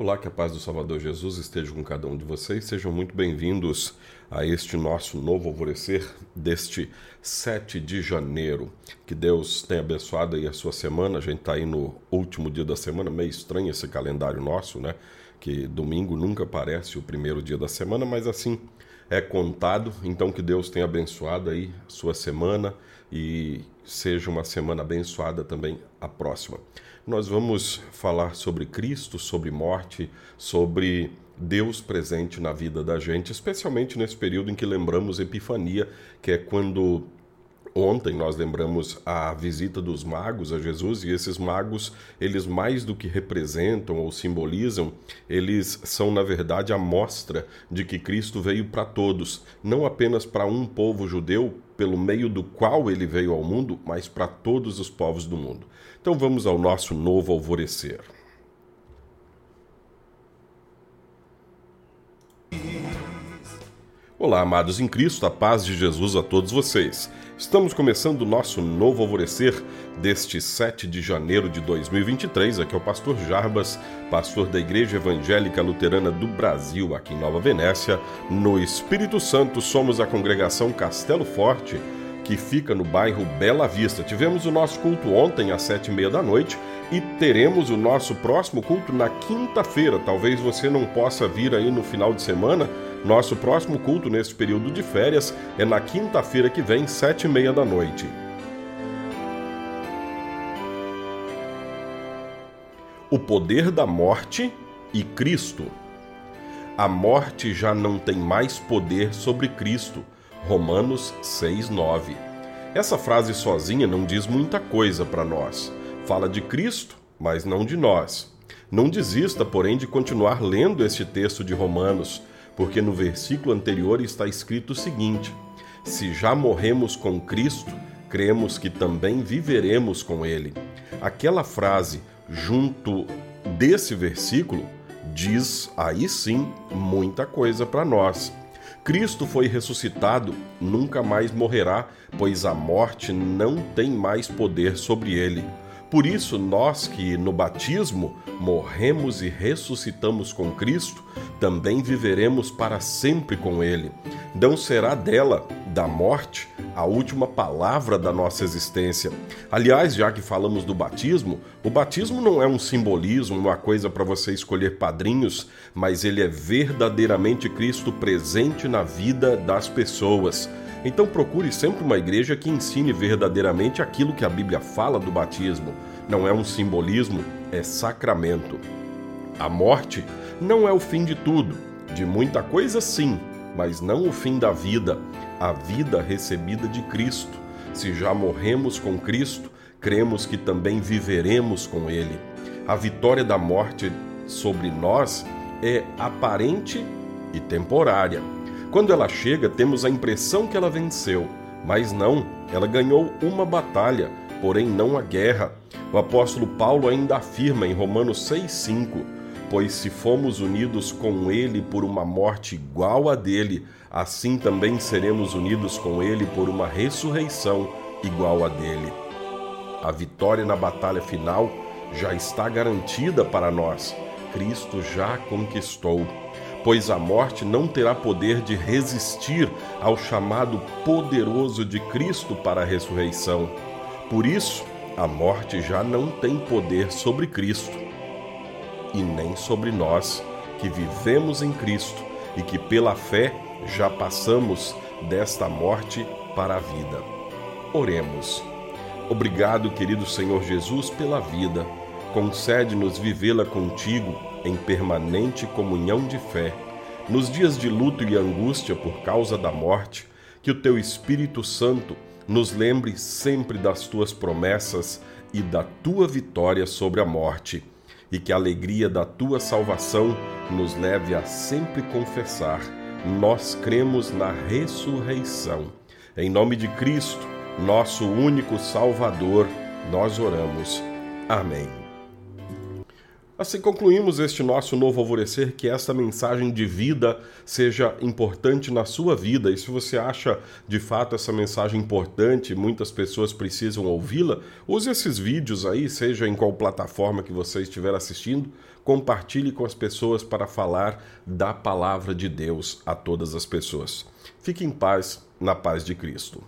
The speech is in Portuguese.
Olá, que a paz do Salvador Jesus esteja com cada um de vocês. Sejam muito bem-vindos a este nosso novo alvorecer deste 7 de janeiro. Que Deus tenha abençoado aí a sua semana. A gente está aí no último dia da semana, meio estranho esse calendário nosso, né? Que domingo nunca parece o primeiro dia da semana, mas assim é contado. Então que Deus tenha abençoado aí a sua semana e seja uma semana abençoada também a próxima. Nós vamos falar sobre Cristo, sobre morte, sobre Deus presente na vida da gente, especialmente nesse período em que lembramos Epifania, que é quando Ontem nós lembramos a visita dos magos a Jesus e esses magos, eles mais do que representam ou simbolizam, eles são na verdade a mostra de que Cristo veio para todos, não apenas para um povo judeu, pelo meio do qual ele veio ao mundo, mas para todos os povos do mundo. Então vamos ao nosso novo alvorecer. Olá, amados em Cristo, a paz de Jesus a todos vocês. Estamos começando o nosso novo alvorecer deste 7 de janeiro de 2023. Aqui é o pastor Jarbas, pastor da Igreja Evangélica Luterana do Brasil, aqui em Nova Venécia. No Espírito Santo, somos a congregação Castelo Forte, que fica no bairro Bela Vista. Tivemos o nosso culto ontem às sete e meia da noite e teremos o nosso próximo culto na quinta-feira. Talvez você não possa vir aí no final de semana nosso próximo culto neste período de férias é na quinta-feira que vem, sete e meia da noite. O poder da morte e Cristo. A morte já não tem mais poder sobre Cristo. Romanos 6:9. Essa frase sozinha não diz muita coisa para nós. Fala de Cristo, mas não de nós. Não desista, porém, de continuar lendo este texto de Romanos porque no versículo anterior está escrito o seguinte: Se já morremos com Cristo, cremos que também viveremos com Ele. Aquela frase junto desse versículo diz aí sim muita coisa para nós. Cristo foi ressuscitado, nunca mais morrerá, pois a morte não tem mais poder sobre ele. Por isso, nós que no batismo morremos e ressuscitamos com Cristo, também viveremos para sempre com Ele. Não será dela, da morte, a última palavra da nossa existência. Aliás, já que falamos do batismo, o batismo não é um simbolismo, uma coisa para você escolher padrinhos, mas ele é verdadeiramente Cristo presente na vida das pessoas. Então procure sempre uma igreja que ensine verdadeiramente aquilo que a Bíblia fala do batismo. Não é um simbolismo, é sacramento. A morte não é o fim de tudo, de muita coisa sim, mas não o fim da vida, a vida recebida de Cristo. Se já morremos com Cristo, cremos que também viveremos com Ele. A vitória da morte sobre nós é aparente e temporária quando ela chega, temos a impressão que ela venceu, mas não, ela ganhou uma batalha, porém não a guerra. O apóstolo Paulo ainda afirma em Romanos 6,5: Pois se fomos unidos com ele por uma morte igual a dele, assim também seremos unidos com ele por uma ressurreição igual a dele. A vitória na batalha final já está garantida para nós. Cristo já conquistou pois a morte não terá poder de resistir ao chamado poderoso de Cristo para a ressurreição. Por isso, a morte já não tem poder sobre Cristo e nem sobre nós que vivemos em Cristo e que pela fé já passamos desta morte para a vida. Oremos. Obrigado, querido Senhor Jesus, pela vida. Concede-nos vivê-la contigo em permanente comunhão de fé, nos dias de luto e angústia por causa da morte, que o teu Espírito Santo nos lembre sempre das tuas promessas e da tua vitória sobre a morte, e que a alegria da tua salvação nos leve a sempre confessar: nós cremos na ressurreição. Em nome de Cristo, nosso único Salvador, nós oramos. Amém. Assim concluímos este nosso novo alvorecer, que esta mensagem de vida seja importante na sua vida. E se você acha de fato essa mensagem importante, muitas pessoas precisam ouvi-la, use esses vídeos aí, seja em qual plataforma que você estiver assistindo, compartilhe com as pessoas para falar da palavra de Deus a todas as pessoas. Fique em paz, na paz de Cristo.